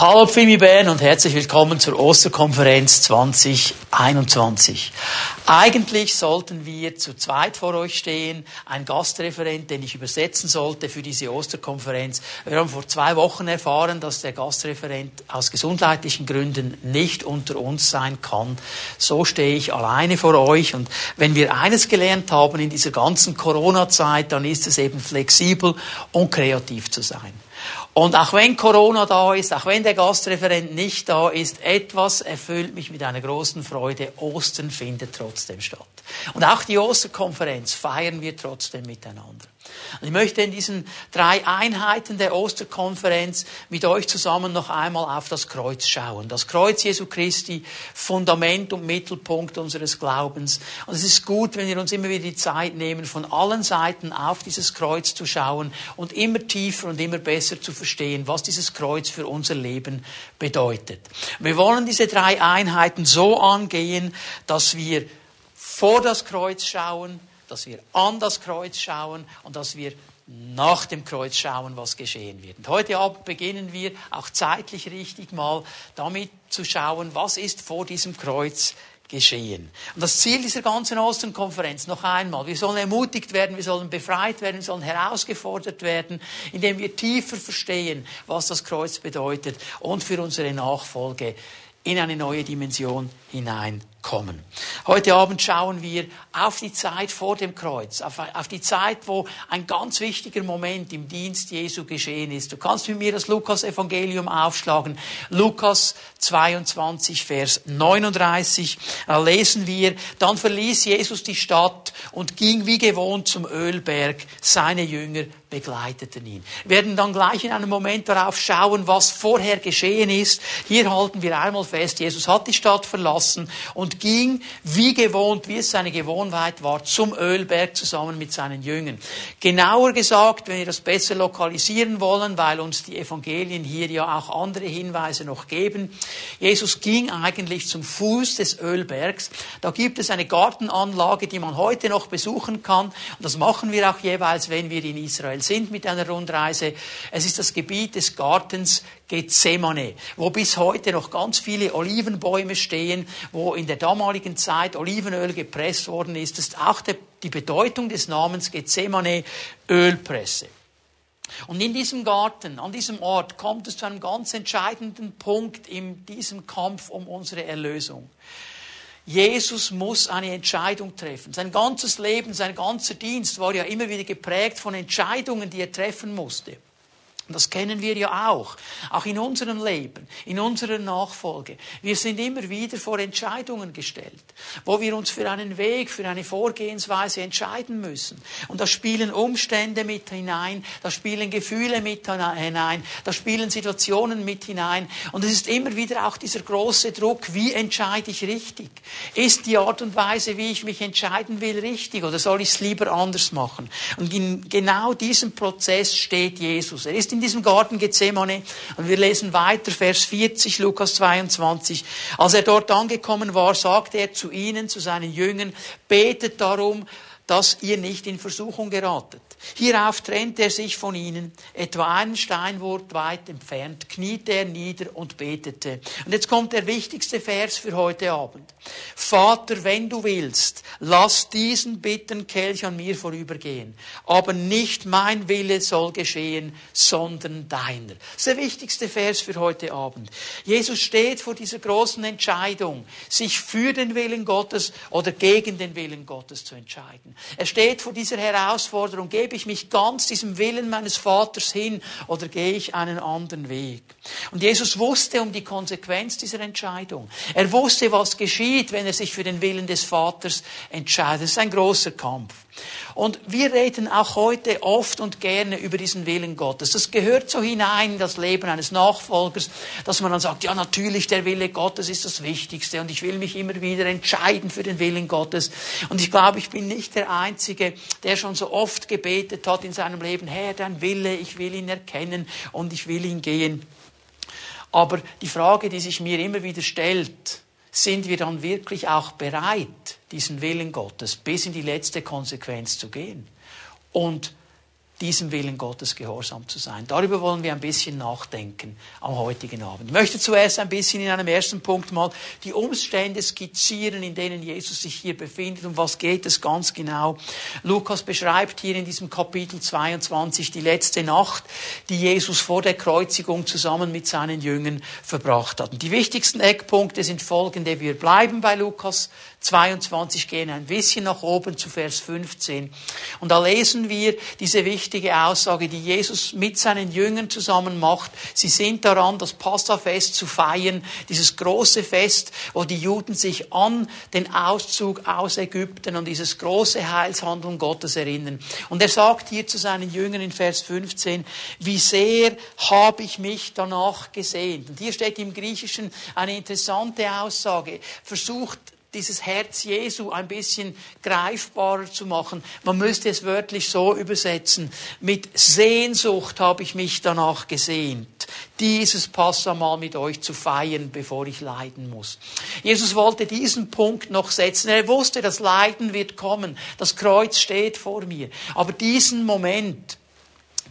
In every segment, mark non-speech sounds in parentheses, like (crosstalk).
Hallo Pfimi Bern und herzlich willkommen zur Osterkonferenz 2021. Eigentlich sollten wir zu zweit vor euch stehen, ein Gastreferent, den ich übersetzen sollte für diese Osterkonferenz. Wir haben vor zwei Wochen erfahren, dass der Gastreferent aus gesundheitlichen Gründen nicht unter uns sein kann. So stehe ich alleine vor euch und wenn wir eines gelernt haben in dieser ganzen Corona-Zeit, dann ist es eben flexibel und kreativ zu sein. Und auch wenn Corona da ist, auch wenn der Gastreferent nicht da ist, etwas erfüllt mich mit einer großen Freude. Ostern findet trotzdem statt. Und auch die Osterkonferenz feiern wir trotzdem miteinander. Und ich möchte in diesen drei Einheiten der Osterkonferenz mit euch zusammen noch einmal auf das Kreuz schauen. Das Kreuz Jesu Christi, Fundament und Mittelpunkt unseres Glaubens. Und es ist gut, wenn wir uns immer wieder die Zeit nehmen, von allen Seiten auf dieses Kreuz zu schauen und immer tiefer und immer besser zu verstehen, was dieses Kreuz für unser Leben bedeutet. Wir wollen diese drei Einheiten so angehen, dass wir vor das Kreuz schauen, dass wir an das Kreuz schauen und dass wir nach dem Kreuz schauen, was geschehen wird. Und heute Abend beginnen wir auch zeitlich richtig mal damit zu schauen, was ist vor diesem Kreuz geschehen. Und das Ziel dieser ganzen Osternkonferenz noch einmal, wir sollen ermutigt werden, wir sollen befreit werden, wir sollen herausgefordert werden, indem wir tiefer verstehen, was das Kreuz bedeutet und für unsere Nachfolge in eine neue Dimension hinein kommen. Heute Abend schauen wir auf die Zeit vor dem Kreuz, auf, auf, die Zeit, wo ein ganz wichtiger Moment im Dienst Jesu geschehen ist. Du kannst mit mir das Lukas-Evangelium aufschlagen. Lukas 22, Vers 39. Da lesen wir, dann verließ Jesus die Stadt und ging wie gewohnt zum Ölberg. Seine Jünger begleiteten ihn. Wir werden dann gleich in einem Moment darauf schauen, was vorher geschehen ist. Hier halten wir einmal fest, Jesus hat die Stadt verlassen und ging wie gewohnt, wie es seine Gewohnheit war, zum Ölberg zusammen mit seinen Jüngern. Genauer gesagt, wenn wir das besser lokalisieren wollen, weil uns die Evangelien hier ja auch andere Hinweise noch geben, Jesus ging eigentlich zum Fuß des Ölbergs. Da gibt es eine Gartenanlage, die man heute noch besuchen kann. Und das machen wir auch jeweils, wenn wir in Israel sind mit einer Rundreise. Es ist das Gebiet des Gartens Gethsemane, wo bis heute noch ganz viele Olivenbäume stehen, wo in der damaligen Zeit Olivenöl gepresst worden ist. Das ist auch die Bedeutung des Namens Gethsemane Ölpresse. Und in diesem Garten, an diesem Ort, kommt es zu einem ganz entscheidenden Punkt in diesem Kampf um unsere Erlösung. Jesus muss eine Entscheidung treffen. Sein ganzes Leben, sein ganzer Dienst war ja immer wieder geprägt von Entscheidungen, die er treffen musste. Und das kennen wir ja auch, auch in unserem Leben, in unserer Nachfolge. Wir sind immer wieder vor Entscheidungen gestellt, wo wir uns für einen Weg, für eine Vorgehensweise entscheiden müssen. Und da spielen Umstände mit hinein, da spielen Gefühle mit hinein, da spielen Situationen mit hinein. Und es ist immer wieder auch dieser große Druck, wie entscheide ich richtig? Ist die Art und Weise, wie ich mich entscheiden will, richtig oder soll ich es lieber anders machen? Und in genau diesem Prozess steht Jesus. Er ist in diesem Garten Gethsemane. Und wir lesen weiter, Vers 40, Lukas 22. Als er dort angekommen war, sagte er zu ihnen, zu seinen Jüngern, betet darum, dass ihr nicht in Versuchung geratet. Hierauf trennte er sich von ihnen, etwa einen Steinwurf weit entfernt, kniete er nieder und betete. Und jetzt kommt der wichtigste Vers für heute Abend. Vater, wenn du willst, lass diesen bitteren Kelch an mir vorübergehen. Aber nicht mein Wille soll geschehen, sondern deiner. Das ist der wichtigste Vers für heute Abend. Jesus steht vor dieser großen Entscheidung, sich für den Willen Gottes oder gegen den Willen Gottes zu entscheiden. Er steht vor dieser Herausforderung, gebe ich mich ganz diesem Willen meines Vaters hin oder gehe ich einen anderen Weg? Und Jesus wusste um die Konsequenz dieser Entscheidung. Er wusste, was geschieht, wenn er sich für den Willen des Vaters entscheidet. Das ist ein großer Kampf. Und wir reden auch heute oft und gerne über diesen Willen Gottes. Das gehört so hinein in das Leben eines Nachfolgers, dass man dann sagt, ja natürlich, der Wille Gottes ist das Wichtigste und ich will mich immer wieder entscheiden für den Willen Gottes. Und ich glaube, ich bin nicht der Einzige, der schon so oft gebetet hat in seinem Leben, Herr, dein Wille, ich will ihn erkennen und ich will ihn gehen. Aber die Frage, die sich mir immer wieder stellt, sind wir dann wirklich auch bereit, diesen Willen Gottes bis in die letzte Konsequenz zu gehen? Und diesem Willen Gottes gehorsam zu sein. Darüber wollen wir ein bisschen nachdenken am heutigen Abend. Ich möchte zuerst ein bisschen in einem ersten Punkt mal die Umstände skizzieren, in denen Jesus sich hier befindet. Um was geht es ganz genau? Lukas beschreibt hier in diesem Kapitel 22 die letzte Nacht, die Jesus vor der Kreuzigung zusammen mit seinen Jüngern verbracht hat. Und die wichtigsten Eckpunkte sind folgende. Wir bleiben bei Lukas 22 gehen ein bisschen nach oben zu Vers 15. Und da lesen wir diese wichtige Aussage, die Jesus mit seinen Jüngern zusammen macht. Sie sind daran, das Passafest zu feiern, dieses große Fest, wo die Juden sich an den Auszug aus Ägypten, an dieses große Heilshandeln Gottes erinnern. Und er sagt hier zu seinen Jüngern in Vers 15, wie sehr habe ich mich danach gesehnt. Und hier steht im Griechischen eine interessante Aussage. Versucht dieses Herz Jesu ein bisschen greifbarer zu machen. Man müsste es wörtlich so übersetzen. Mit Sehnsucht habe ich mich danach gesehnt, dieses Passamal mit euch zu feiern, bevor ich leiden muss. Jesus wollte diesen Punkt noch setzen. Er wusste, das Leiden wird kommen. Das Kreuz steht vor mir. Aber diesen Moment,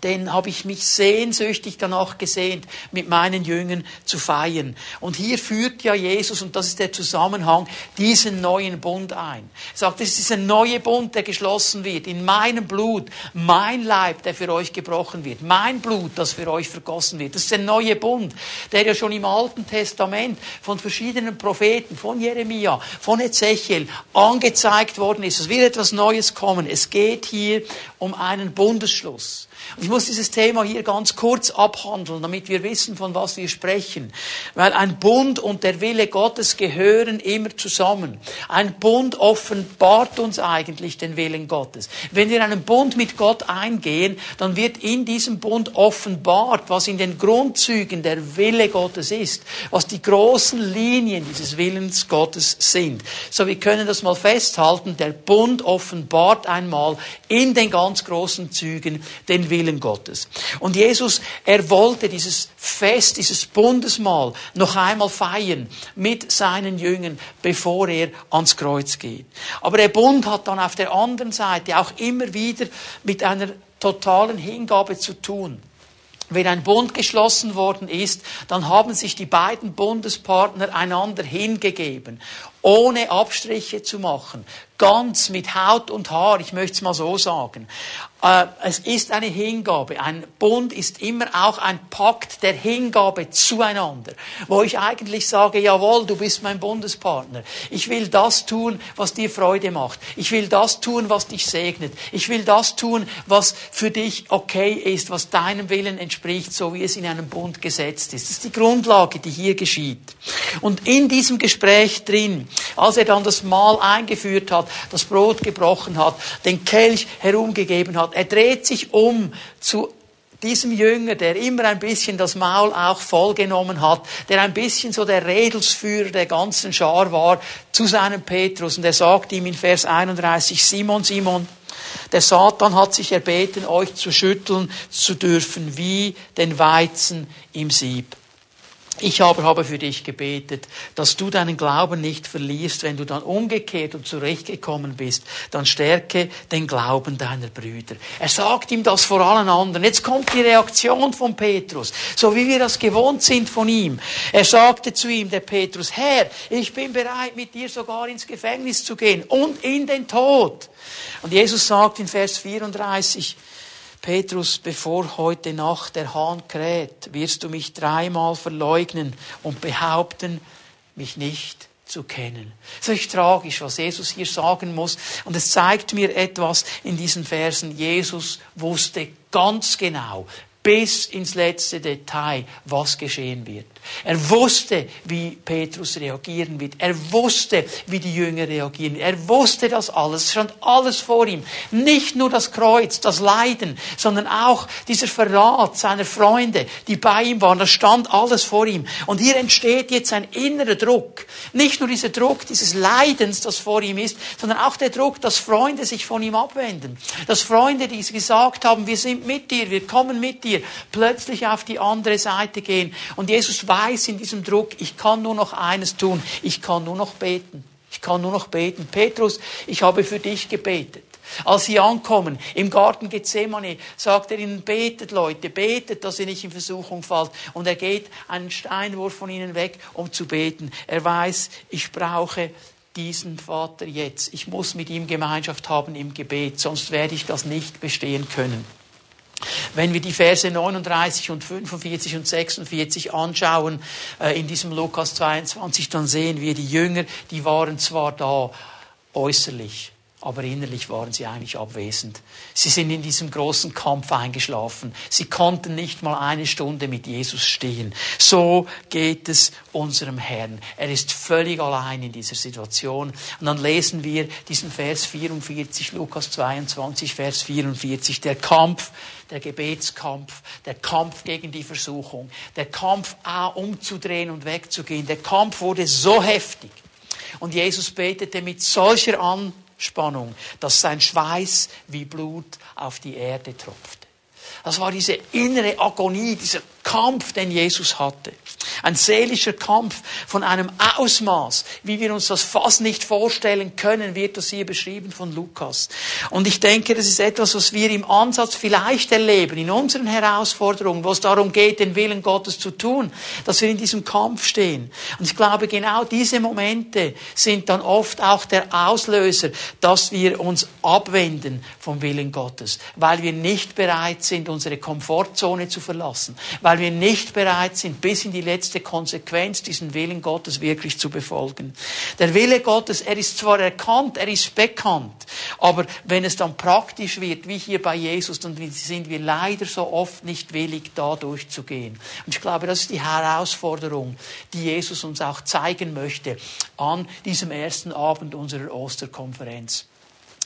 den habe ich mich sehnsüchtig danach gesehnt, mit meinen Jüngern zu feiern. Und hier führt ja Jesus, und das ist der Zusammenhang, diesen neuen Bund ein. Er sagt, es ist dieser neue Bund, der geschlossen wird, in meinem Blut, mein Leib, der für euch gebrochen wird, mein Blut, das für euch vergossen wird. Das ist der neue Bund, der ja schon im Alten Testament von verschiedenen Propheten, von Jeremia, von Ezechiel angezeigt worden ist. Es wird etwas Neues kommen. Es geht hier um einen Bundesschluss. Ich muss dieses Thema hier ganz kurz abhandeln, damit wir wissen, von was wir sprechen. Weil ein Bund und der Wille Gottes gehören immer zusammen. Ein Bund offenbart uns eigentlich den Willen Gottes. Wenn wir einen Bund mit Gott eingehen, dann wird in diesem Bund offenbart, was in den Grundzügen der Wille Gottes ist, was die großen Linien dieses Willens Gottes sind. So, wir können das mal festhalten. Der Bund offenbart einmal in den ganz großen Zügen den Willen Willen Gottes. Und Jesus, er wollte dieses Fest, dieses Bundesmahl noch einmal feiern mit seinen Jüngern, bevor er ans Kreuz geht. Aber der Bund hat dann auf der anderen Seite auch immer wieder mit einer totalen Hingabe zu tun. Wenn ein Bund geschlossen worden ist, dann haben sich die beiden Bundespartner einander hingegeben, ohne Abstriche zu machen, ganz mit Haut und Haar, ich möchte es mal so sagen. Äh, es ist eine Hingabe. Ein Bund ist immer auch ein Pakt der Hingabe zueinander, wo ich eigentlich sage, jawohl, du bist mein Bundespartner. Ich will das tun, was dir Freude macht. Ich will das tun, was dich segnet. Ich will das tun, was für dich okay ist, was deinem Willen entspricht, so wie es in einem Bund gesetzt ist. Das ist die Grundlage, die hier geschieht. Und in diesem Gespräch drin, als er dann das Mahl eingeführt hat, das Brot gebrochen hat, den Kelch herumgegeben hat. Er dreht sich um zu diesem Jünger, der immer ein bisschen das Maul auch vollgenommen hat, der ein bisschen so der Redelsführer der ganzen Schar war, zu seinem Petrus. Und er sagt ihm in Vers 31, Simon, Simon, der Satan hat sich erbeten, euch zu schütteln zu dürfen, wie den Weizen im Sieb. Ich aber habe für dich gebetet, dass du deinen Glauben nicht verlierst, wenn du dann umgekehrt und zurechtgekommen bist, dann stärke den Glauben deiner Brüder. Er sagt ihm das vor allen anderen. Jetzt kommt die Reaktion von Petrus, so wie wir das gewohnt sind von ihm. Er sagte zu ihm, der Petrus, Herr, ich bin bereit, mit dir sogar ins Gefängnis zu gehen und in den Tod. Und Jesus sagt in Vers 34, Petrus, bevor heute Nacht der Hahn kräht, wirst du mich dreimal verleugnen und behaupten, mich nicht zu kennen. Es ist tragisch, was Jesus hier sagen muss. Und es zeigt mir etwas in diesen Versen. Jesus wusste ganz genau, bis ins letzte Detail, was geschehen wird. Er wusste, wie Petrus reagieren wird. Er wusste, wie die Jünger reagieren. Er wusste das alles. Es stand alles vor ihm. Nicht nur das Kreuz, das Leiden, sondern auch dieser Verrat seiner Freunde, die bei ihm waren. Das stand alles vor ihm. Und hier entsteht jetzt ein innerer Druck. Nicht nur dieser Druck dieses Leidens, das vor ihm ist, sondern auch der Druck, dass Freunde sich von ihm abwenden. Dass Freunde, die gesagt haben, wir sind mit dir, wir kommen mit dir, plötzlich auf die andere Seite gehen. Und Jesus weiß in diesem Druck, ich kann nur noch eines tun, ich kann nur noch beten. Ich kann nur noch beten. Petrus, ich habe für dich gebetet. Als sie ankommen im Garten Gethsemane, sagt er ihnen, betet Leute, betet, dass ihr nicht in Versuchung fallt. Und er geht einen Steinwurf von ihnen weg, um zu beten. Er weiß, ich brauche diesen Vater jetzt. Ich muss mit ihm Gemeinschaft haben im Gebet, sonst werde ich das nicht bestehen können. Wenn wir die Verse 39 und 45 und 46 anschauen äh, in diesem Lukas 22, dann sehen wir die Jünger, die waren zwar da äußerlich, aber innerlich waren sie eigentlich abwesend. Sie sind in diesem großen Kampf eingeschlafen. Sie konnten nicht mal eine Stunde mit Jesus stehen. So geht es unserem Herrn. Er ist völlig allein in dieser Situation. Und dann lesen wir diesen Vers 44, Lukas 22, Vers 44, der Kampf, der Gebetskampf, der Kampf gegen die Versuchung, der Kampf umzudrehen und wegzugehen. Der Kampf wurde so heftig. Und Jesus betete mit solcher An Spannung, dass sein Schweiß wie Blut auf die Erde tropfte. Das war diese innere Agonie, dieser Kampf, den Jesus hatte. Ein seelischer Kampf von einem Ausmaß, wie wir uns das fast nicht vorstellen können, wird das hier beschrieben von Lukas. Und ich denke, das ist etwas, was wir im Ansatz vielleicht erleben, in unseren Herausforderungen, wo es darum geht, den Willen Gottes zu tun, dass wir in diesem Kampf stehen. Und ich glaube, genau diese Momente sind dann oft auch der Auslöser, dass wir uns abwenden vom Willen Gottes, weil wir nicht bereit sind, unsere Komfortzone zu verlassen, weil wir nicht bereit sind, bis in die letzte Konsequenz diesen Willen Gottes wirklich zu befolgen. Der Wille Gottes, er ist zwar erkannt, er ist bekannt, aber wenn es dann praktisch wird, wie hier bei Jesus, dann sind wir leider so oft nicht willig, da durchzugehen. Und ich glaube, das ist die Herausforderung, die Jesus uns auch zeigen möchte an diesem ersten Abend unserer Osterkonferenz.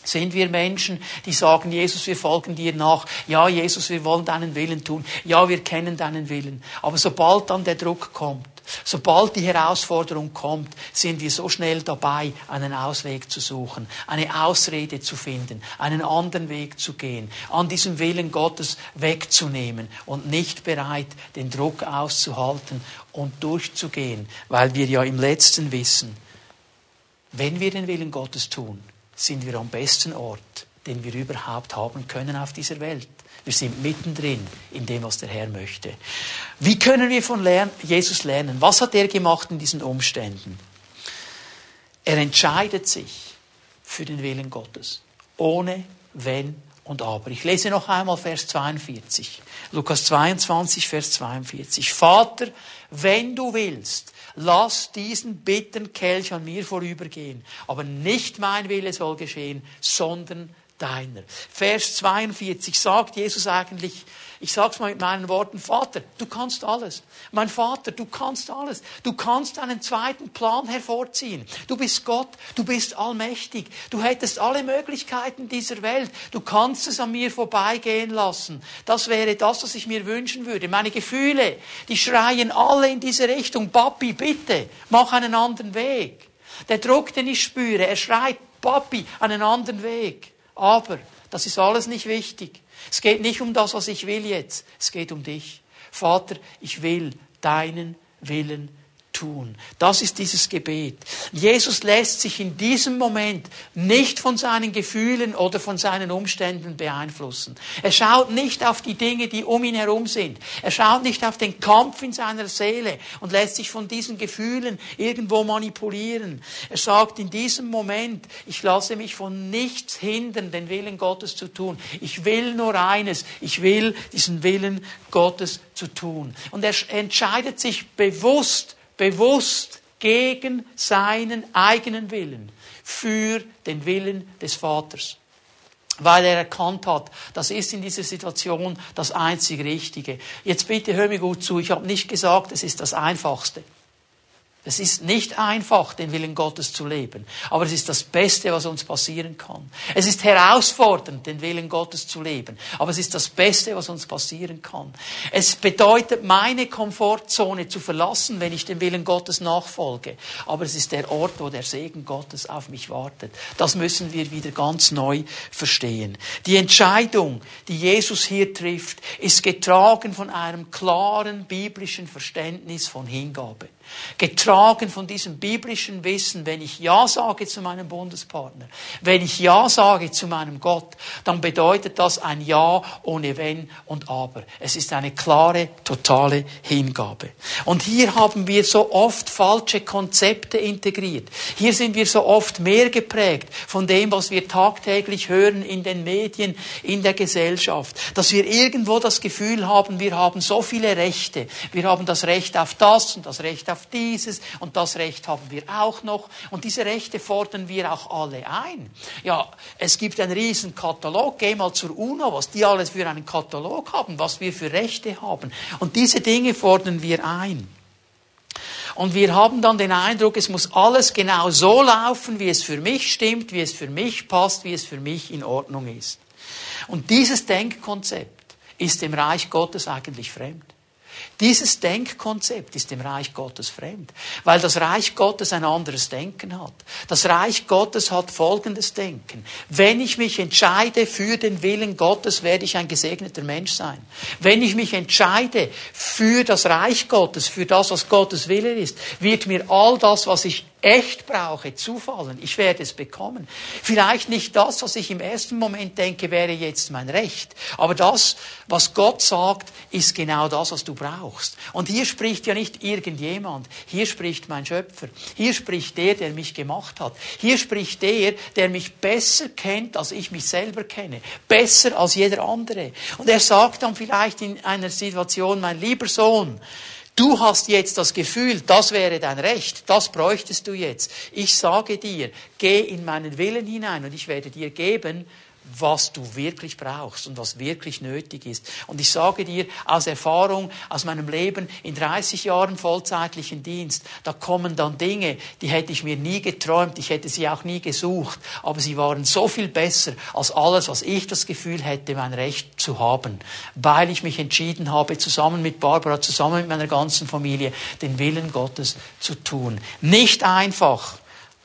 Sind wir Menschen, die sagen, Jesus, wir folgen dir nach. Ja, Jesus, wir wollen deinen Willen tun. Ja, wir kennen deinen Willen. Aber sobald dann der Druck kommt, sobald die Herausforderung kommt, sind wir so schnell dabei, einen Ausweg zu suchen, eine Ausrede zu finden, einen anderen Weg zu gehen, an diesem Willen Gottes wegzunehmen und nicht bereit, den Druck auszuhalten und durchzugehen, weil wir ja im letzten wissen, wenn wir den Willen Gottes tun, sind wir am besten Ort, den wir überhaupt haben können auf dieser Welt. Wir sind mittendrin in dem, was der Herr möchte. Wie können wir von Jesus lernen? Was hat er gemacht in diesen Umständen? Er entscheidet sich für den Willen Gottes. Ohne Wenn und Aber. Ich lese noch einmal Vers 42. Lukas 22, Vers 42. Vater, wenn du willst, lass diesen bitteren Kelch an mir vorübergehen. Aber nicht mein Wille soll geschehen, sondern deiner. Vers 42 sagt Jesus eigentlich, ich sag's mal mit meinen Worten, Vater, du kannst alles. Mein Vater, du kannst alles. Du kannst einen zweiten Plan hervorziehen. Du bist Gott, du bist allmächtig. Du hättest alle Möglichkeiten dieser Welt. Du kannst es an mir vorbeigehen lassen. Das wäre das, was ich mir wünschen würde. Meine Gefühle, die schreien alle in diese Richtung. Papi, bitte, mach einen anderen Weg. Der Druck, den ich spüre, er schreit, Papi, einen anderen Weg. Aber das ist alles nicht wichtig. Es geht nicht um das, was ich will jetzt. Es geht um dich. Vater, ich will deinen Willen tun. Das ist dieses Gebet. Jesus lässt sich in diesem Moment nicht von seinen Gefühlen oder von seinen Umständen beeinflussen. Er schaut nicht auf die Dinge, die um ihn herum sind. Er schaut nicht auf den Kampf in seiner Seele und lässt sich von diesen Gefühlen irgendwo manipulieren. Er sagt in diesem Moment, ich lasse mich von nichts hindern, den Willen Gottes zu tun. Ich will nur eines. Ich will diesen Willen Gottes zu tun. Und er entscheidet sich bewusst bewusst gegen seinen eigenen Willen für den Willen des Vaters. Weil er erkannt hat, das ist in dieser Situation das einzig Richtige. Jetzt bitte hör mir gut zu, ich habe nicht gesagt, es ist das Einfachste. Es ist nicht einfach, den Willen Gottes zu leben, aber es ist das Beste, was uns passieren kann. Es ist herausfordernd, den Willen Gottes zu leben, aber es ist das Beste, was uns passieren kann. Es bedeutet, meine Komfortzone zu verlassen, wenn ich dem Willen Gottes nachfolge, aber es ist der Ort, wo der Segen Gottes auf mich wartet. Das müssen wir wieder ganz neu verstehen. Die Entscheidung, die Jesus hier trifft, ist getragen von einem klaren biblischen Verständnis von Hingabe. Getragen von diesem biblischen Wissen, wenn ich Ja sage zu meinem Bundespartner, wenn ich Ja sage zu meinem Gott, dann bedeutet das ein Ja ohne Wenn und Aber. Es ist eine klare, totale Hingabe. Und hier haben wir so oft falsche Konzepte integriert. Hier sind wir so oft mehr geprägt von dem, was wir tagtäglich hören in den Medien, in der Gesellschaft, dass wir irgendwo das Gefühl haben, wir haben so viele Rechte. Wir haben das Recht auf das und das Recht auf dieses und das Recht haben wir auch noch. Und diese Rechte fordern wir auch alle ein. Ja, es gibt einen riesen Katalog. Geh mal zur UNO, was die alles für einen Katalog haben, was wir für Rechte haben. Und diese Dinge fordern wir ein. Und wir haben dann den Eindruck, es muss alles genau so laufen, wie es für mich stimmt, wie es für mich passt, wie es für mich in Ordnung ist. Und dieses Denkkonzept ist dem Reich Gottes eigentlich fremd. Dieses Denkkonzept ist dem Reich Gottes fremd, weil das Reich Gottes ein anderes Denken hat. Das Reich Gottes hat folgendes Denken. Wenn ich mich entscheide für den Willen Gottes, werde ich ein gesegneter Mensch sein. Wenn ich mich entscheide für das Reich Gottes, für das, was Gottes Wille ist, wird mir all das, was ich echt brauche, zufallen. Ich werde es bekommen. Vielleicht nicht das, was ich im ersten Moment denke, wäre jetzt mein Recht. Aber das, was Gott sagt, ist genau das, was du brauchst. Und hier spricht ja nicht irgendjemand. Hier spricht mein Schöpfer. Hier spricht der, der mich gemacht hat. Hier spricht der, der mich besser kennt, als ich mich selber kenne. Besser als jeder andere. Und er sagt dann vielleicht in einer Situation, mein lieber Sohn, Du hast jetzt das Gefühl, das wäre dein Recht, das bräuchtest du jetzt. Ich sage dir, geh in meinen Willen hinein und ich werde dir geben, was du wirklich brauchst und was wirklich nötig ist. Und ich sage dir aus Erfahrung, aus meinem Leben in 30 Jahren vollzeitlichen Dienst, da kommen dann Dinge, die hätte ich mir nie geträumt, ich hätte sie auch nie gesucht, aber sie waren so viel besser als alles, was ich das Gefühl hätte, mein Recht zu haben, weil ich mich entschieden habe, zusammen mit Barbara, zusammen mit meiner ganzen Familie, den Willen Gottes zu tun. Nicht einfach,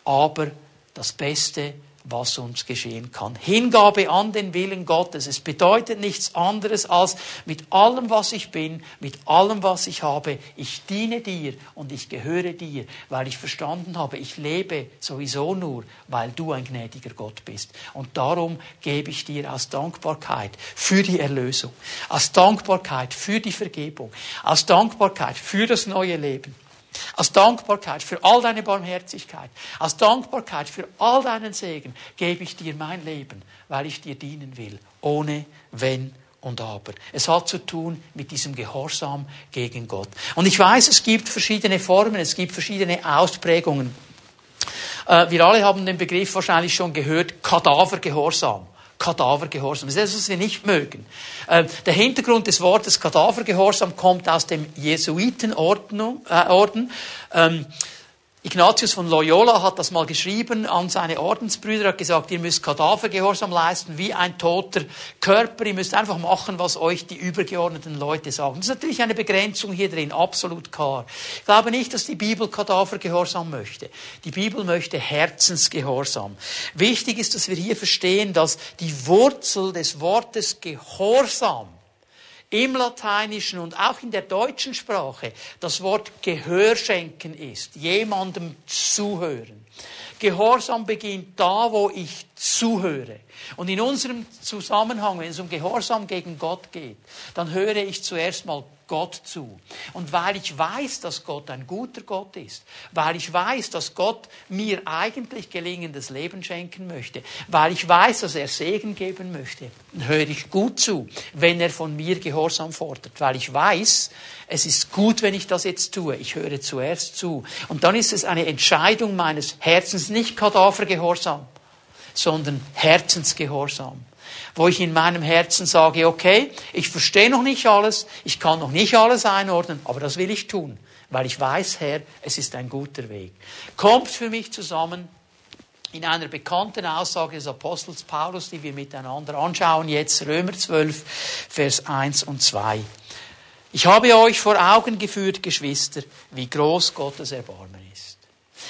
aber das Beste was uns geschehen kann. Hingabe an den Willen Gottes. Es bedeutet nichts anderes als mit allem, was ich bin, mit allem, was ich habe, ich diene dir und ich gehöre dir, weil ich verstanden habe, ich lebe sowieso nur, weil du ein gnädiger Gott bist. Und darum gebe ich dir aus Dankbarkeit für die Erlösung, aus Dankbarkeit für die Vergebung, aus Dankbarkeit für das neue Leben aus Dankbarkeit für all deine Barmherzigkeit, aus Dankbarkeit für all deinen Segen gebe ich dir mein Leben, weil ich dir dienen will, ohne Wenn und Aber. Es hat zu tun mit diesem Gehorsam gegen Gott. Und ich weiß, es gibt verschiedene Formen, es gibt verschiedene Ausprägungen. Äh, wir alle haben den Begriff wahrscheinlich schon gehört, Kadavergehorsam. Kadavergehorsam. Das ist das, was wir nicht mögen. Äh, der Hintergrund des Wortes Kadavergehorsam kommt aus dem Jesuitenorden. Ignatius von Loyola hat das mal geschrieben an seine Ordensbrüder, hat gesagt, ihr müsst Kadavergehorsam leisten wie ein toter Körper, ihr müsst einfach machen, was euch die übergeordneten Leute sagen. Das ist natürlich eine Begrenzung hier drin, absolut klar. Ich glaube nicht, dass die Bibel Kadavergehorsam möchte. Die Bibel möchte Herzensgehorsam. Wichtig ist, dass wir hier verstehen, dass die Wurzel des Wortes Gehorsam im Lateinischen und auch in der deutschen Sprache das Wort Gehör schenken ist, jemandem zuhören. Gehorsam beginnt da, wo ich zuhöre. Und in unserem Zusammenhang, wenn es um Gehorsam gegen Gott geht, dann höre ich zuerst mal Gott zu. Und weil ich weiß, dass Gott ein guter Gott ist, weil ich weiß, dass Gott mir eigentlich gelingendes Leben schenken möchte, weil ich weiß, dass er Segen geben möchte, höre ich gut zu, wenn er von mir Gehorsam fordert, weil ich weiß, es ist gut, wenn ich das jetzt tue. Ich höre zuerst zu. Und dann ist es eine Entscheidung meines Herzens, nicht Kadavergehorsam, sondern Herzensgehorsam wo ich in meinem Herzen sage, okay, ich verstehe noch nicht alles, ich kann noch nicht alles einordnen, aber das will ich tun, weil ich weiß, Herr, es ist ein guter Weg. Kommt für mich zusammen in einer bekannten Aussage des Apostels Paulus, die wir miteinander anschauen, jetzt Römer 12, Vers 1 und 2. Ich habe euch vor Augen geführt, Geschwister, wie groß Gottes Erbarmen ist.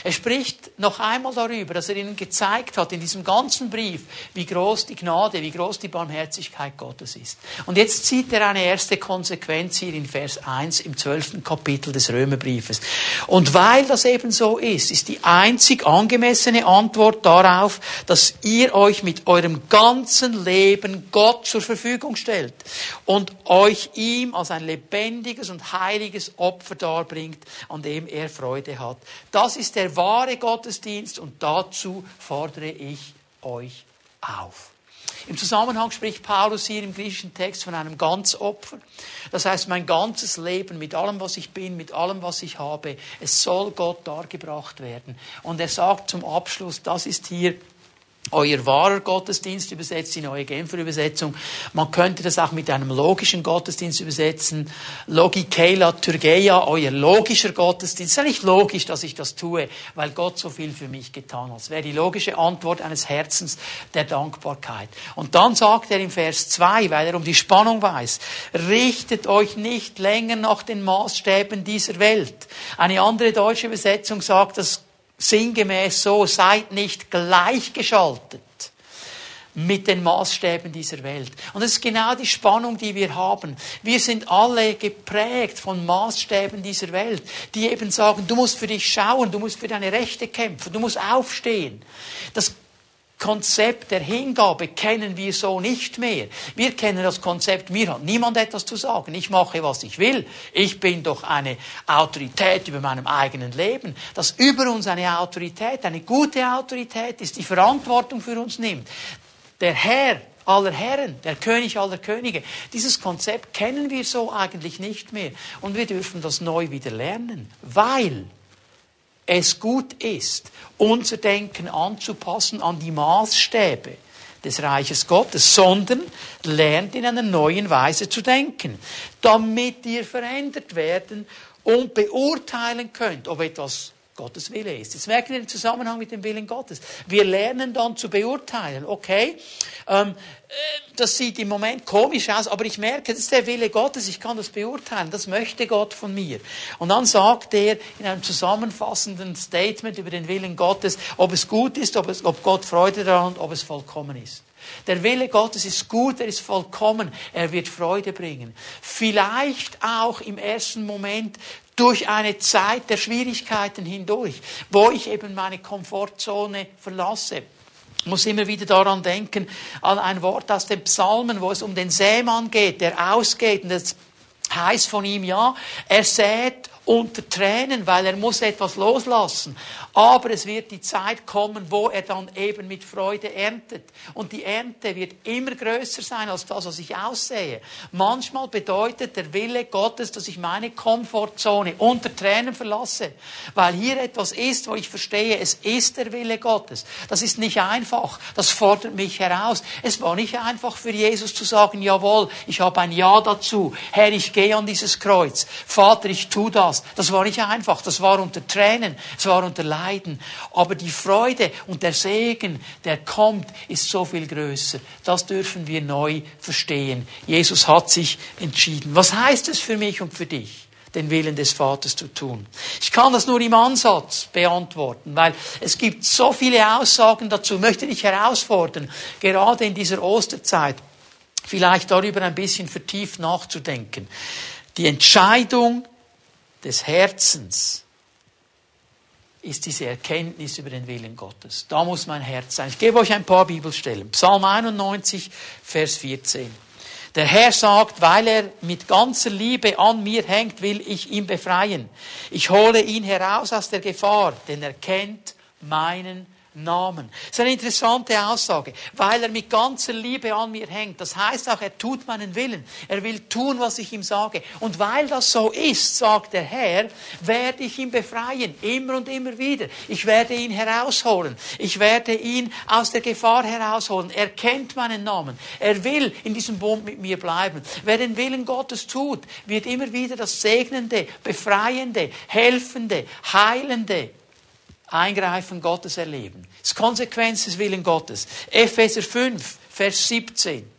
Er spricht noch einmal darüber, dass er ihnen gezeigt hat in diesem ganzen Brief, wie groß die Gnade, wie groß die Barmherzigkeit Gottes ist. Und jetzt zieht er eine erste Konsequenz hier in Vers 1 im zwölften Kapitel des Römerbriefes. Und weil das eben so ist, ist die einzig angemessene Antwort darauf, dass ihr euch mit eurem ganzen Leben Gott zur Verfügung stellt und euch ihm als ein lebendiges und heiliges Opfer darbringt, an dem er Freude hat. Das ist der wahre Gottesdienst und dazu fordere ich euch auf. Im Zusammenhang spricht Paulus hier im griechischen Text von einem Ganzopfer. Das heißt, mein ganzes Leben mit allem, was ich bin, mit allem, was ich habe, es soll Gott dargebracht werden. Und er sagt zum Abschluss, das ist hier euer wahrer Gottesdienst übersetzt in eure Genfer Übersetzung. Man könnte das auch mit einem logischen Gottesdienst übersetzen. Logikeila Tyrgeia, euer logischer Gottesdienst. Es ist ja nicht logisch, dass ich das tue, weil Gott so viel für mich getan hat. Das wäre die logische Antwort eines Herzens der Dankbarkeit. Und dann sagt er im Vers 2, weil er um die Spannung weiß, richtet euch nicht länger nach den Maßstäben dieser Welt. Eine andere deutsche Übersetzung sagt, dass sinngemäß so, seid nicht gleichgeschaltet mit den Maßstäben dieser Welt. Und das ist genau die Spannung, die wir haben. Wir sind alle geprägt von Maßstäben dieser Welt, die eben sagen, du musst für dich schauen, du musst für deine Rechte kämpfen, du musst aufstehen. Das Konzept der Hingabe kennen wir so nicht mehr. Wir kennen das Konzept, mir hat niemand etwas zu sagen. Ich mache, was ich will. Ich bin doch eine Autorität über meinem eigenen Leben. Dass über uns eine Autorität, eine gute Autorität ist, die Verantwortung für uns nimmt. Der Herr aller Herren, der König aller Könige. Dieses Konzept kennen wir so eigentlich nicht mehr. Und wir dürfen das neu wieder lernen, weil es gut ist, unser Denken anzupassen an die Maßstäbe des Reiches Gottes, sondern lernt in einer neuen Weise zu denken, damit ihr verändert werden und beurteilen könnt, ob etwas Gottes Wille ist. Jetzt merken wir den Zusammenhang mit dem Willen Gottes. Wir lernen dann zu beurteilen, okay, ähm, äh, das sieht im Moment komisch aus, aber ich merke, das ist der Wille Gottes, ich kann das beurteilen, das möchte Gott von mir. Und dann sagt er in einem zusammenfassenden Statement über den Willen Gottes, ob es gut ist, ob, es, ob Gott Freude daran hat, ob es vollkommen ist. Der Wille Gottes ist gut, er ist vollkommen, er wird Freude bringen. Vielleicht auch im ersten Moment durch eine Zeit der Schwierigkeiten hindurch, wo ich eben meine Komfortzone verlasse. Ich muss immer wieder daran denken, an ein Wort aus den Psalmen, wo es um den Sämann geht, der ausgeht. Und das heißt von ihm, ja, er sät unter Tränen, weil er muss etwas loslassen. Aber es wird die Zeit kommen, wo er dann eben mit Freude erntet. Und die Ernte wird immer größer sein als das, was ich aussehe. Manchmal bedeutet der Wille Gottes, dass ich meine Komfortzone unter Tränen verlasse. Weil hier etwas ist, wo ich verstehe, es ist der Wille Gottes. Das ist nicht einfach. Das fordert mich heraus. Es war nicht einfach für Jesus zu sagen, jawohl, ich habe ein Ja dazu. Herr, ich gehe an dieses Kreuz. Vater, ich tu das das. Das war nicht einfach. Das war unter Tränen. Es war unter Leiden. Aber die Freude und der Segen, der kommt, ist so viel größer. Das dürfen wir neu verstehen. Jesus hat sich entschieden. Was heißt es für mich und für dich? den Willen des Vaters zu tun. Ich kann das nur im Ansatz beantworten, weil es gibt so viele Aussagen dazu. Ich möchte dich herausfordern, gerade in dieser Osterzeit, vielleicht darüber ein bisschen vertieft nachzudenken. Die Entscheidung des Herzens ist diese Erkenntnis über den Willen Gottes. Da muss mein Herz sein. Ich gebe euch ein paar Bibelstellen. Psalm 91, Vers 14. Der Herr sagt, weil er mit ganzer Liebe an mir hängt, will ich ihn befreien. Ich hole ihn heraus aus der Gefahr, denn er kennt meinen Namen. Das ist eine interessante Aussage, weil er mit ganzer Liebe an mir hängt. Das heißt auch, er tut meinen Willen. Er will tun, was ich ihm sage. Und weil das so ist, sagt der Herr, werde ich ihn befreien, immer und immer wieder. Ich werde ihn herausholen. Ich werde ihn aus der Gefahr herausholen. Er kennt meinen Namen. Er will in diesem Bund mit mir bleiben. Wer den Willen Gottes tut, wird immer wieder das Segnende, Befreiende, Helfende, Heilende, Eingreifen Gottes erleben. Das Konsequenz des Willen Gottes. Epheser 5, Vers 17.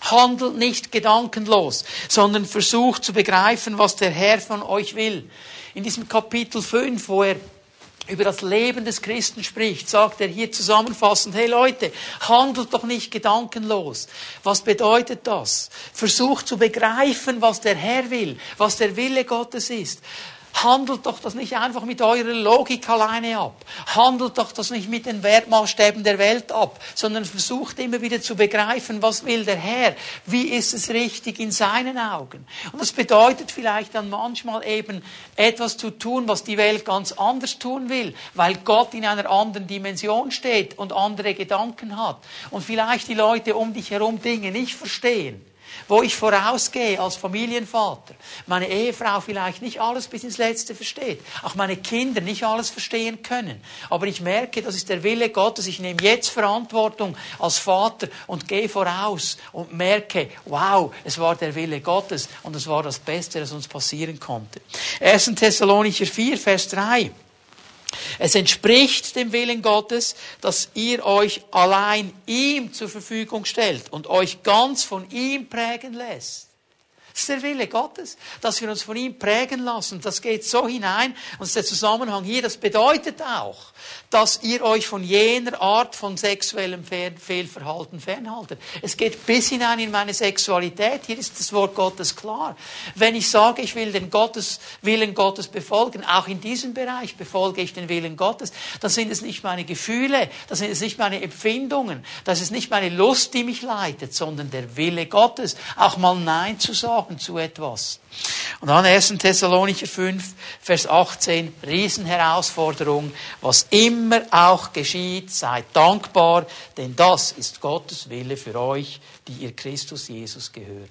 Handelt nicht gedankenlos, sondern versucht zu begreifen, was der Herr von euch will. In diesem Kapitel 5, wo er über das Leben des Christen spricht, sagt er hier zusammenfassend, hey Leute, handelt doch nicht gedankenlos. Was bedeutet das? Versucht zu begreifen, was der Herr will, was der Wille Gottes ist. Handelt doch das nicht einfach mit eurer Logik alleine ab. Handelt doch das nicht mit den Wertmaßstäben der Welt ab, sondern versucht immer wieder zu begreifen, was will der Herr? Wie ist es richtig in seinen Augen? Und das bedeutet vielleicht dann manchmal eben etwas zu tun, was die Welt ganz anders tun will, weil Gott in einer anderen Dimension steht und andere Gedanken hat. Und vielleicht die Leute um dich herum Dinge nicht verstehen wo ich vorausgehe als Familienvater, meine Ehefrau vielleicht nicht alles bis ins Letzte versteht, auch meine Kinder nicht alles verstehen können. Aber ich merke, das ist der Wille Gottes. Ich nehme jetzt Verantwortung als Vater und gehe voraus und merke, wow, es war der Wille Gottes und es war das Beste, das uns passieren konnte. 1. Thessalonicher 4, Vers 3. Es entspricht dem Willen Gottes, dass ihr euch allein ihm zur Verfügung stellt und euch ganz von ihm prägen lässt. Das ist der Wille Gottes, dass wir uns von ihm prägen lassen. Das geht so hinein. Und der Zusammenhang hier. Das bedeutet auch, dass ihr euch von jener Art von sexuellem Fehlverhalten fernhaltet. Es geht bis hinein in meine Sexualität. Hier ist das Wort Gottes klar. Wenn ich sage, ich will den Gottes, Willen Gottes befolgen, auch in diesem Bereich befolge ich den Willen Gottes, dann sind es nicht meine Gefühle, das sind es nicht meine Empfindungen, das ist nicht meine Lust, die mich leitet, sondern der Wille Gottes, auch mal Nein zu sagen zu etwas. Und dann 1. Thessalonicher 5, Vers 18, Riesenherausforderung. Was immer auch geschieht, seid dankbar, denn das ist Gottes Wille für euch, die ihr Christus Jesus gehört.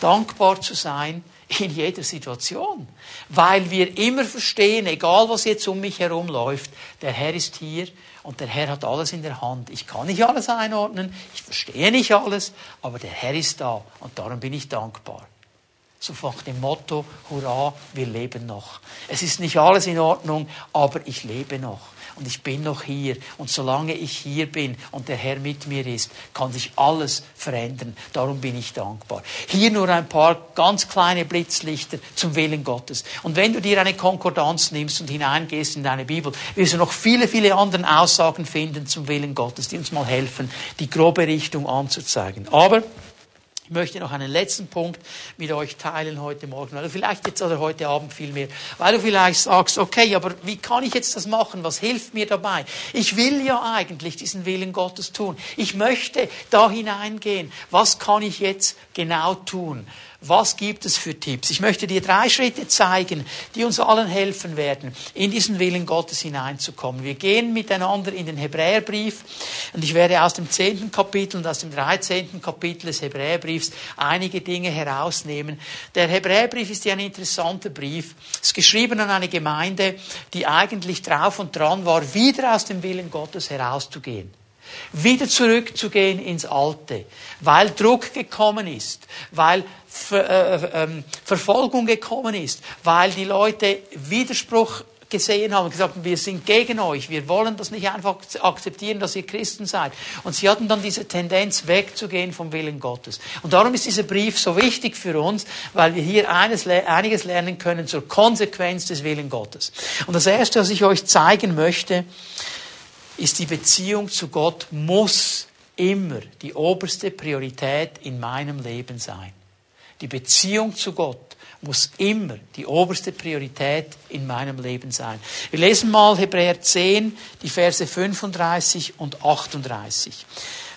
Dankbar zu sein in jeder Situation, weil wir immer verstehen, egal was jetzt um mich herum läuft, der Herr ist hier und der Herr hat alles in der Hand. Ich kann nicht alles einordnen, ich verstehe nicht alles, aber der Herr ist da und darum bin ich dankbar. So nach dem Motto, hurra, wir leben noch. Es ist nicht alles in Ordnung, aber ich lebe noch. Und ich bin noch hier. Und solange ich hier bin und der Herr mit mir ist, kann sich alles verändern. Darum bin ich dankbar. Hier nur ein paar ganz kleine Blitzlichter zum Willen Gottes. Und wenn du dir eine Konkordanz nimmst und hineingehst in deine Bibel, wirst du noch viele, viele andere Aussagen finden zum Willen Gottes, die uns mal helfen, die grobe Richtung anzuzeigen. Aber ich möchte noch einen letzten Punkt mit euch teilen heute Morgen, oder vielleicht jetzt oder heute Abend vielmehr, weil du vielleicht sagst, okay, aber wie kann ich jetzt das machen? Was hilft mir dabei? Ich will ja eigentlich diesen Willen Gottes tun. Ich möchte da hineingehen. Was kann ich jetzt genau tun? Was gibt es für Tipps? Ich möchte dir drei Schritte zeigen, die uns allen helfen werden, in diesen Willen Gottes hineinzukommen. Wir gehen miteinander in den Hebräerbrief und ich werde aus dem zehnten Kapitel und aus dem dreizehnten Kapitel des Hebräerbriefs einige Dinge herausnehmen. Der Hebräerbrief ist ja ein interessanter Brief. Es ist geschrieben an eine Gemeinde, die eigentlich drauf und dran war, wieder aus dem Willen Gottes herauszugehen wieder zurückzugehen ins Alte, weil Druck gekommen ist, weil Verfolgung gekommen ist, weil die Leute Widerspruch gesehen haben und gesagt haben, wir sind gegen euch, wir wollen das nicht einfach akzeptieren, dass ihr Christen seid. Und sie hatten dann diese Tendenz, wegzugehen vom Willen Gottes. Und darum ist dieser Brief so wichtig für uns, weil wir hier eines, einiges lernen können zur Konsequenz des Willen Gottes. Und das Erste, was ich euch zeigen möchte, ist die Beziehung zu Gott muss immer die oberste Priorität in meinem Leben sein. Die Beziehung zu Gott muss immer die oberste Priorität in meinem Leben sein. Wir lesen mal Hebräer 10, die Verse 35 und 38.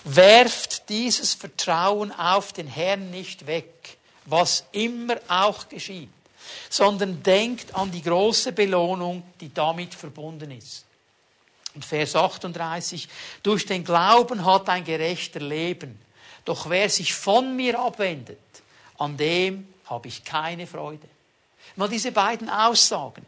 Werft dieses Vertrauen auf den Herrn nicht weg, was immer auch geschieht, sondern denkt an die große Belohnung, die damit verbunden ist. Und Vers 38, durch den Glauben hat ein Gerechter Leben, doch wer sich von mir abwendet, an dem habe ich keine Freude. Mal diese beiden Aussagen.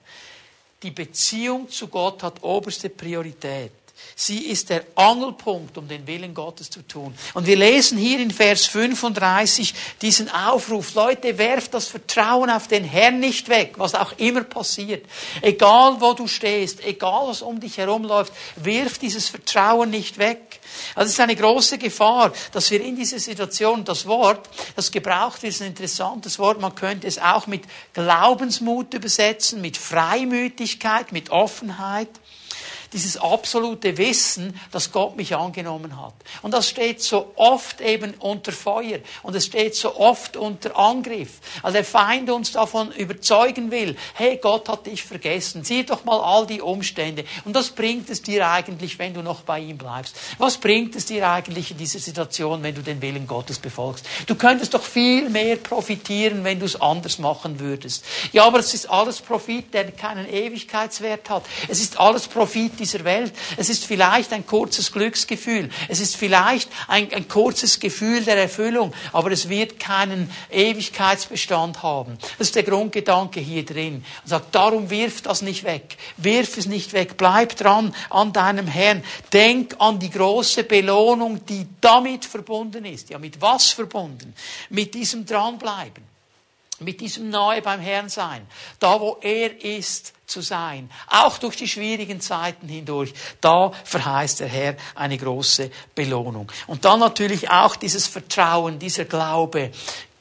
Die Beziehung zu Gott hat oberste Priorität. Sie ist der Angelpunkt, um den Willen Gottes zu tun. Und wir lesen hier in Vers 35 diesen Aufruf, Leute, werft das Vertrauen auf den Herrn nicht weg, was auch immer passiert. Egal wo du stehst, egal was um dich herum läuft, wirf dieses Vertrauen nicht weg. Also es ist eine große Gefahr, dass wir in dieser Situation das Wort, das gebraucht ist ein interessantes Wort, man könnte es auch mit Glaubensmut übersetzen, mit Freimütigkeit, mit Offenheit. Dieses absolute Wissen, dass Gott mich angenommen hat. Und das steht so oft eben unter Feuer und es steht so oft unter Angriff. Also der Feind uns davon überzeugen will, hey, Gott hat dich vergessen. Sieh doch mal all die Umstände. Und was bringt es dir eigentlich, wenn du noch bei ihm bleibst? Was bringt es dir eigentlich in dieser Situation, wenn du den Willen Gottes befolgst? Du könntest doch viel mehr profitieren, wenn du es anders machen würdest. Ja, aber es ist alles Profit, der keinen Ewigkeitswert hat. Es ist alles Profit dieser Welt. Es ist vielleicht ein kurzes Glücksgefühl. Es ist vielleicht ein, ein kurzes Gefühl der Erfüllung, aber es wird keinen Ewigkeitsbestand haben. Das ist der Grundgedanke hier drin. Und sagt, darum wirf das nicht weg. Wirf es nicht weg. Bleib dran an deinem Herrn. Denk an die große Belohnung, die damit verbunden ist. Ja, mit was verbunden? Mit diesem Dranbleiben mit diesem Nahe beim Herrn sein, da wo er ist, zu sein, auch durch die schwierigen Zeiten hindurch, da verheißt der Herr eine große Belohnung. Und dann natürlich auch dieses Vertrauen, dieser Glaube,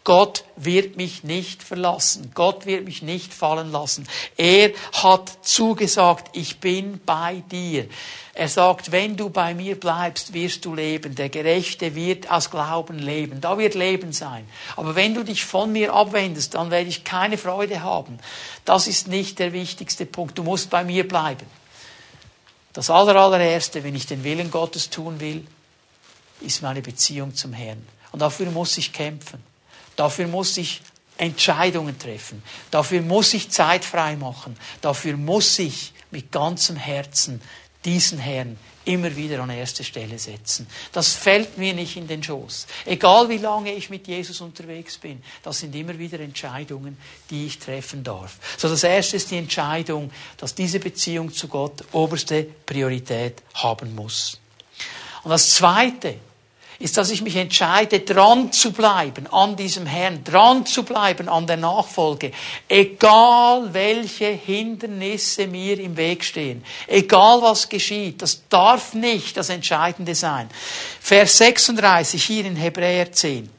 Gott wird mich nicht verlassen. Gott wird mich nicht fallen lassen. Er hat zugesagt, ich bin bei dir. Er sagt, wenn du bei mir bleibst, wirst du leben. Der Gerechte wird aus Glauben leben. Da wird Leben sein. Aber wenn du dich von mir abwendest, dann werde ich keine Freude haben. Das ist nicht der wichtigste Punkt. Du musst bei mir bleiben. Das allerallererste, wenn ich den Willen Gottes tun will, ist meine Beziehung zum Herrn. Und dafür muss ich kämpfen. Dafür muss ich Entscheidungen treffen. Dafür muss ich Zeit frei machen. Dafür muss ich mit ganzem Herzen diesen Herrn immer wieder an erste Stelle setzen. Das fällt mir nicht in den Schoß. Egal wie lange ich mit Jesus unterwegs bin, das sind immer wieder Entscheidungen, die ich treffen darf. So das erste ist die Entscheidung, dass diese Beziehung zu Gott oberste Priorität haben muss. Und das zweite ist, dass ich mich entscheide, dran zu bleiben an diesem Herrn, dran zu bleiben an der Nachfolge, egal welche Hindernisse mir im Weg stehen, egal was geschieht, das darf nicht das Entscheidende sein. Vers 36 hier in Hebräer 10.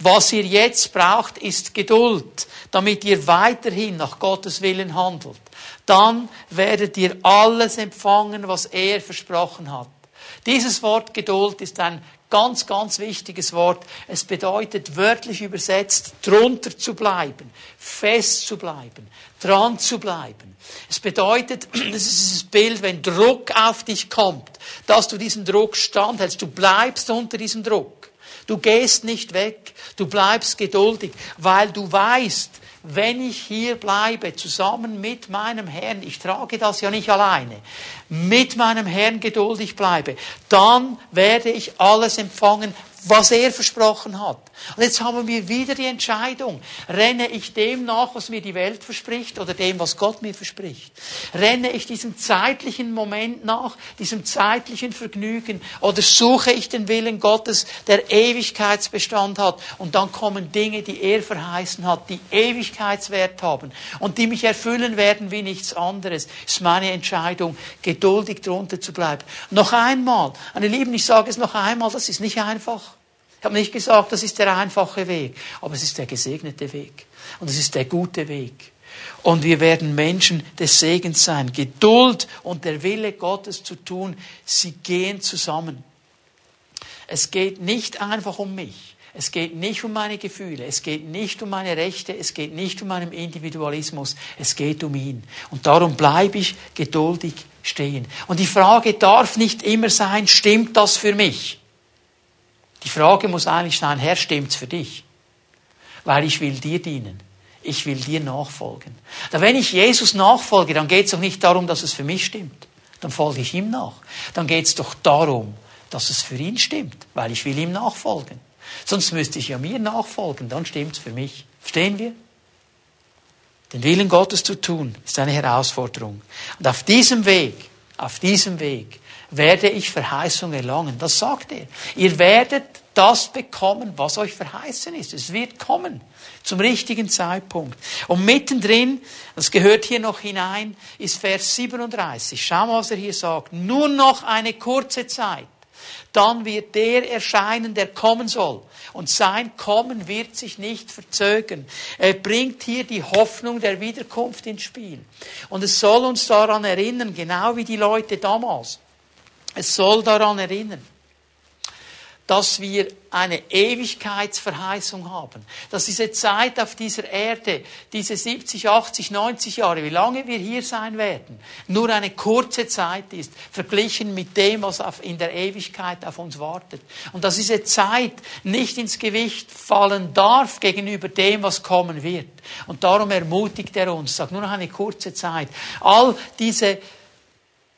Was ihr jetzt braucht, ist Geduld, damit ihr weiterhin nach Gottes Willen handelt. Dann werdet ihr alles empfangen, was er versprochen hat. Dieses Wort Geduld ist ein Ganz, ganz wichtiges Wort. Es bedeutet wörtlich übersetzt, drunter zu bleiben, fest zu bleiben, dran zu bleiben. Es bedeutet, (clears throat) das ist das Bild, wenn Druck auf dich kommt, dass du diesen Druck standhältst. Du bleibst unter diesem Druck. Du gehst nicht weg. Du bleibst geduldig, weil du weißt, wenn ich hier bleibe, zusammen mit meinem Herrn, ich trage das ja nicht alleine, mit meinem Herrn geduldig bleibe, dann werde ich alles empfangen, was er versprochen hat. Und jetzt haben wir wieder die Entscheidung. Renne ich dem nach, was mir die Welt verspricht oder dem, was Gott mir verspricht? Renne ich diesem zeitlichen Moment nach, diesem zeitlichen Vergnügen oder suche ich den Willen Gottes, der Ewigkeitsbestand hat und dann kommen Dinge, die er verheißen hat, die Ewigkeitswert haben und die mich erfüllen werden wie nichts anderes. Ist meine Entscheidung, geduldig drunter zu bleiben. Noch einmal, meine Lieben, ich sage es noch einmal, das ist nicht einfach. Ich habe nicht gesagt, das ist der einfache Weg, aber es ist der gesegnete Weg. Und es ist der gute Weg. Und wir werden Menschen des Segens sein. Geduld und der Wille Gottes zu tun, sie gehen zusammen. Es geht nicht einfach um mich. Es geht nicht um meine Gefühle, es geht nicht um meine Rechte, es geht nicht um meinen Individualismus, es geht um ihn. Und darum bleibe ich geduldig stehen. Und die Frage darf nicht immer sein, stimmt das für mich? Die Frage muss eigentlich sein, Herr, stimmt's für dich? Weil ich will dir dienen. Ich will dir nachfolgen. Da wenn ich Jesus nachfolge, dann geht es doch nicht darum, dass es für mich stimmt. Dann folge ich ihm nach. Dann geht es doch darum, dass es für ihn stimmt, weil ich will ihm nachfolgen. Sonst müsste ich ja mir nachfolgen, dann stimmt's für mich. Verstehen wir? Den Willen Gottes zu tun, ist eine Herausforderung. Und auf diesem Weg, auf diesem Weg werde ich Verheißung erlangen. Das sagt er. Ihr werdet das bekommen, was euch verheißen ist. Es wird kommen zum richtigen Zeitpunkt. Und mittendrin, das gehört hier noch hinein, ist Vers 37. Schau mal, was er hier sagt. Nur noch eine kurze Zeit. Dann wird der erscheinen, der kommen soll. Und sein Kommen wird sich nicht verzögern. Er bringt hier die Hoffnung der Wiederkunft ins Spiel. Und es soll uns daran erinnern, genau wie die Leute damals. Es soll daran erinnern, dass wir eine Ewigkeitsverheißung haben. Dass diese Zeit auf dieser Erde, diese 70, 80, 90 Jahre, wie lange wir hier sein werden, nur eine kurze Zeit ist, verglichen mit dem, was in der Ewigkeit auf uns wartet. Und dass diese Zeit nicht ins Gewicht fallen darf gegenüber dem, was kommen wird. Und darum ermutigt er uns, sagt nur noch eine kurze Zeit. All diese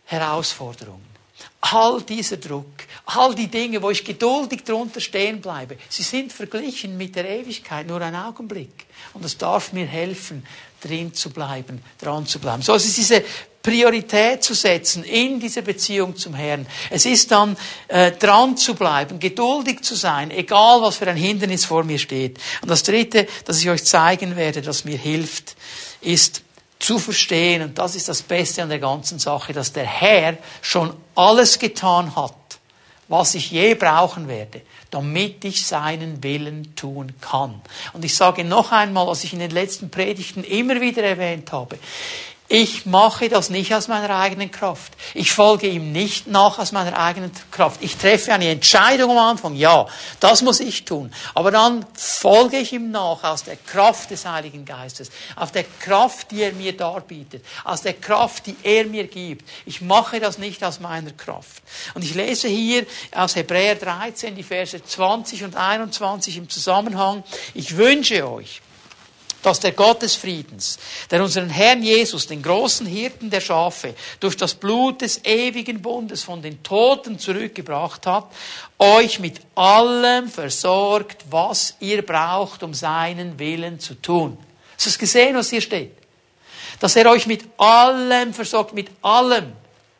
Herausforderungen all dieser Druck, all die Dinge, wo ich geduldig drunter stehen bleibe, sie sind verglichen mit der Ewigkeit nur ein Augenblick. Und das darf mir helfen, drin zu bleiben, dran zu bleiben. So, es ist diese Priorität zu setzen in dieser Beziehung zum Herrn. Es ist dann äh, dran zu bleiben, geduldig zu sein, egal was für ein Hindernis vor mir steht. Und das Dritte, das ich euch zeigen werde, das mir hilft, ist zu verstehen, und das ist das Beste an der ganzen Sache, dass der Herr schon alles getan hat, was ich je brauchen werde, damit ich seinen Willen tun kann. Und ich sage noch einmal, was ich in den letzten Predigten immer wieder erwähnt habe. Ich mache das nicht aus meiner eigenen Kraft. Ich folge ihm nicht nach aus meiner eigenen Kraft. Ich treffe eine Entscheidung am Anfang, ja, das muss ich tun. Aber dann folge ich ihm nach aus der Kraft des Heiligen Geistes, aus der Kraft, die er mir darbietet, aus der Kraft, die er mir gibt. Ich mache das nicht aus meiner Kraft. Und ich lese hier aus Hebräer 13 die Verse 20 und 21 im Zusammenhang. Ich wünsche euch, dass der Gott des Friedens, der unseren Herrn Jesus, den großen Hirten der Schafe, durch das Blut des ewigen Bundes von den Toten zurückgebracht hat, euch mit allem versorgt, was ihr braucht, um seinen Willen zu tun. Hast du es gesehen, was hier steht? Dass er euch mit allem versorgt, mit allem.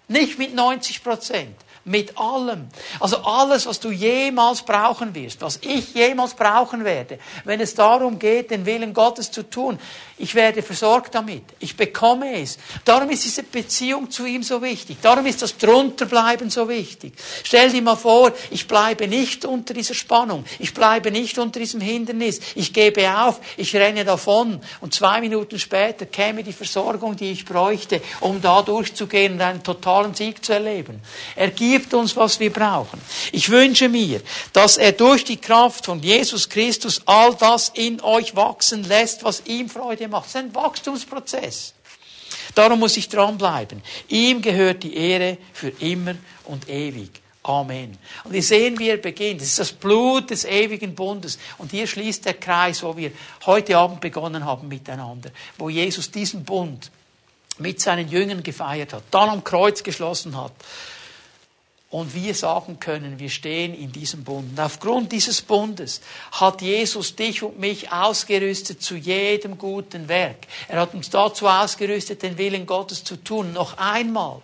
Nicht mit 90 Prozent, mit allem. Also alles, was du jemals brauchen wirst, was ich jemals brauchen werde, wenn es darum geht, den Willen Gottes zu tun. Ich werde versorgt damit. Ich bekomme es. Darum ist diese Beziehung zu ihm so wichtig. Darum ist das Drunterbleiben so wichtig. Stell dir mal vor, ich bleibe nicht unter dieser Spannung. Ich bleibe nicht unter diesem Hindernis. Ich gebe auf. Ich renne davon. Und zwei Minuten später käme die Versorgung, die ich bräuchte, um da durchzugehen und einen totalen Sieg zu erleben. Er gibt uns, was wir brauchen. Ich wünsche mir, dass er durch die Kraft von Jesus Christus all das in euch wachsen lässt, was ihm Freude macht. Es ist ein Wachstumsprozess. Darum muss ich dranbleiben. Ihm gehört die Ehre für immer und ewig. Amen. Und wir sehen, wie er beginnt. Es ist das Blut des ewigen Bundes. Und hier schließt der Kreis, wo wir heute Abend begonnen haben miteinander, wo Jesus diesen Bund mit seinen Jüngern gefeiert hat, dann am Kreuz geschlossen hat und wir sagen können, wir stehen in diesem Bund. Und aufgrund dieses Bundes hat Jesus dich und mich ausgerüstet zu jedem guten Werk. Er hat uns dazu ausgerüstet, den Willen Gottes zu tun. Noch einmal.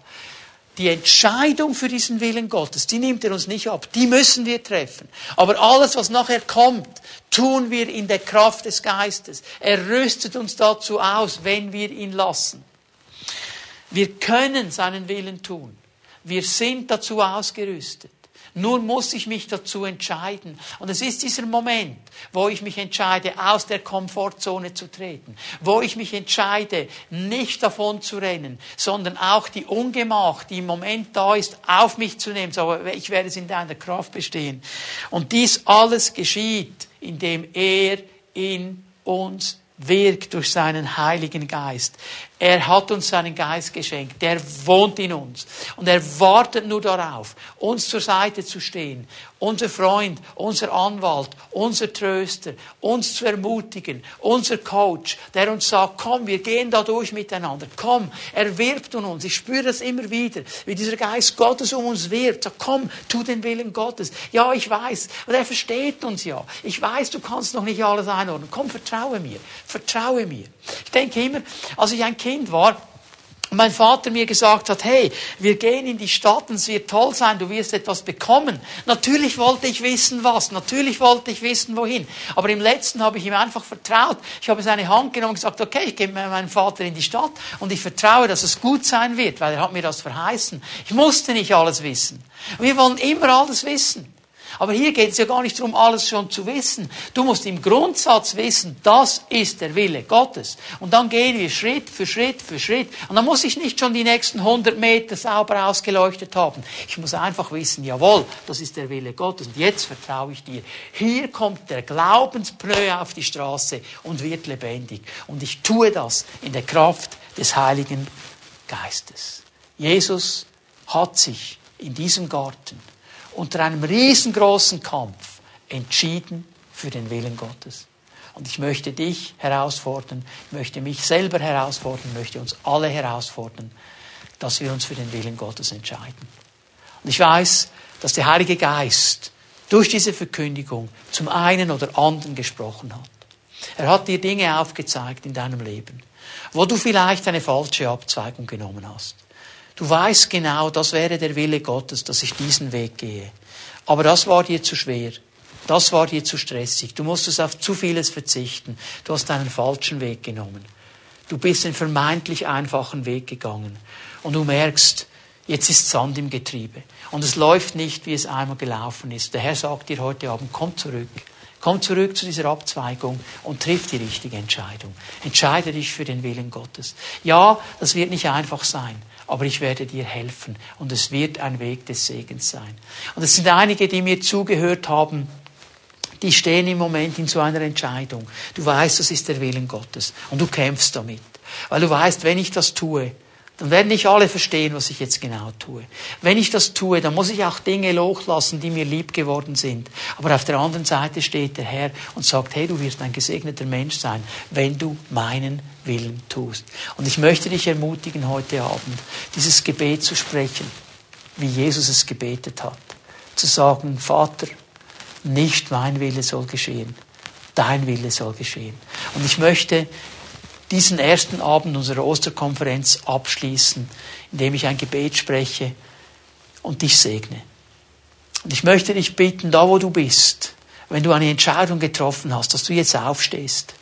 Die Entscheidung für diesen Willen Gottes, die nimmt er uns nicht ab. Die müssen wir treffen. Aber alles, was nachher kommt, tun wir in der Kraft des Geistes. Er rüstet uns dazu aus, wenn wir ihn lassen. Wir können seinen Willen tun. Wir sind dazu ausgerüstet. Nur muss ich mich dazu entscheiden. Und es ist dieser Moment, wo ich mich entscheide, aus der Komfortzone zu treten, wo ich mich entscheide, nicht davon zu rennen, sondern auch die Ungemach, die im Moment da ist, auf mich zu nehmen. So, ich werde es in deiner Kraft bestehen. Und dies alles geschieht, indem er in uns wirkt durch seinen Heiligen Geist. Er hat uns seinen Geist geschenkt. Der wohnt in uns. Und er wartet nur darauf, uns zur Seite zu stehen. Unser Freund, unser Anwalt, unser Tröster, uns zu ermutigen, unser Coach, der uns sagt, komm, wir gehen da durch miteinander. Komm, er wirbt um uns. Ich spüre das immer wieder, wie dieser Geist Gottes um uns wirbt. Sagt, komm, tu den Willen Gottes. Ja, ich weiß. Und er versteht uns ja. Ich weiß, du kannst noch nicht alles einordnen. Komm, vertraue mir. Vertraue mir. Ich denke immer, als ich ein Kind war, mein Vater mir gesagt hat, hey, wir gehen in die Stadt und es wird toll sein, du wirst etwas bekommen. Natürlich wollte ich wissen was, natürlich wollte ich wissen wohin. Aber im letzten habe ich ihm einfach vertraut. Ich habe seine Hand genommen und gesagt, okay, ich gehe mit meinem Vater in die Stadt und ich vertraue, dass es gut sein wird, weil er hat mir das verheißen. Ich musste nicht alles wissen. Wir wollen immer alles wissen. Aber hier geht es ja gar nicht darum, alles schon zu wissen. Du musst im Grundsatz wissen, das ist der Wille Gottes. Und dann gehen wir Schritt für Schritt für Schritt. Und dann muss ich nicht schon die nächsten 100 Meter sauber ausgeleuchtet haben. Ich muss einfach wissen, jawohl, das ist der Wille Gottes. Und jetzt vertraue ich dir. Hier kommt der Glaubenspneu auf die Straße und wird lebendig. Und ich tue das in der Kraft des Heiligen Geistes. Jesus hat sich in diesem Garten unter einem riesengroßen Kampf entschieden für den Willen Gottes. Und ich möchte dich herausfordern, ich möchte mich selber herausfordern, möchte uns alle herausfordern, dass wir uns für den Willen Gottes entscheiden. Und ich weiß, dass der Heilige Geist durch diese Verkündigung zum einen oder anderen gesprochen hat. Er hat dir Dinge aufgezeigt in deinem Leben, wo du vielleicht eine falsche Abzweigung genommen hast. Du weißt genau, das wäre der Wille Gottes, dass ich diesen Weg gehe. Aber das war dir zu schwer. Das war dir zu stressig. Du musstest auf zu vieles verzichten. Du hast einen falschen Weg genommen. Du bist den vermeintlich einfachen Weg gegangen. Und du merkst, jetzt ist Sand im Getriebe. Und es läuft nicht, wie es einmal gelaufen ist. Der Herr sagt dir heute Abend, komm zurück. Komm zurück zu dieser Abzweigung und triff die richtige Entscheidung. Entscheide dich für den Willen Gottes. Ja, das wird nicht einfach sein aber ich werde dir helfen und es wird ein Weg des Segens sein. Und es sind einige, die mir zugehört haben, die stehen im Moment in so einer Entscheidung. Du weißt, das ist der Willen Gottes und du kämpfst damit. Weil du weißt, wenn ich das tue, dann werden nicht alle verstehen, was ich jetzt genau tue. Wenn ich das tue, dann muss ich auch Dinge loslassen, die mir lieb geworden sind. Aber auf der anderen Seite steht der Herr und sagt, hey, du wirst ein gesegneter Mensch sein, wenn du meinen Willen tust. Und ich möchte dich ermutigen, heute Abend dieses Gebet zu sprechen, wie Jesus es gebetet hat. Zu sagen, Vater, nicht mein Wille soll geschehen, dein Wille soll geschehen. Und ich möchte diesen ersten Abend unserer Osterkonferenz abschließen, indem ich ein Gebet spreche und dich segne. Und ich möchte dich bitten, da wo du bist, wenn du eine Entscheidung getroffen hast, dass du jetzt aufstehst,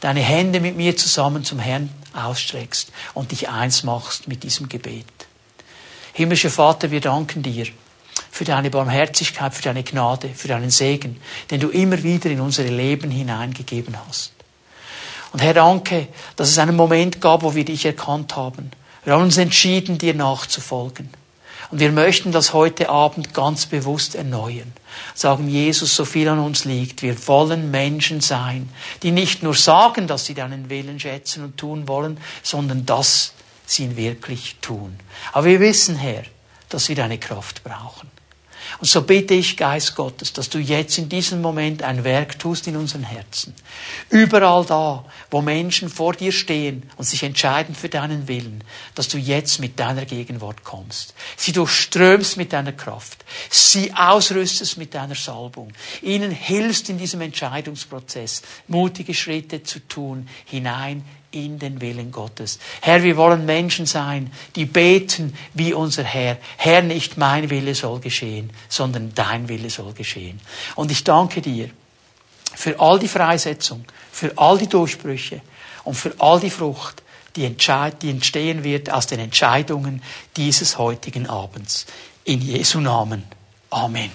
deine Hände mit mir zusammen zum Herrn ausstreckst und dich eins machst mit diesem Gebet. Himmlischer Vater, wir danken dir für deine Barmherzigkeit, für deine Gnade, für deinen Segen, den du immer wieder in unsere Leben hineingegeben hast. Und Herr, danke, dass es einen Moment gab, wo wir dich erkannt haben. Wir haben uns entschieden, dir nachzufolgen. Und wir möchten das heute Abend ganz bewusst erneuern. Sagen, Jesus, so viel an uns liegt. Wir wollen Menschen sein, die nicht nur sagen, dass sie deinen Willen schätzen und tun wollen, sondern dass sie ihn wirklich tun. Aber wir wissen, Herr, dass wir deine Kraft brauchen. Und so bitte ich, Geist Gottes, dass du jetzt in diesem Moment ein Werk tust in unseren Herzen. Überall da, wo Menschen vor dir stehen und sich entscheiden für deinen Willen, dass du jetzt mit deiner Gegenwart kommst. Sie durchströmst mit deiner Kraft. Sie ausrüstest mit deiner Salbung. Ihnen hilfst in diesem Entscheidungsprozess, mutige Schritte zu tun, hinein in den Willen Gottes. Herr, wir wollen Menschen sein, die beten wie unser Herr. Herr, nicht mein Wille soll geschehen, sondern dein Wille soll geschehen. Und ich danke dir für all die Freisetzung, für all die Durchbrüche und für all die Frucht, die, entstehen wird aus den Entscheidungen dieses heutigen Abends. In Jesu Namen. Amen.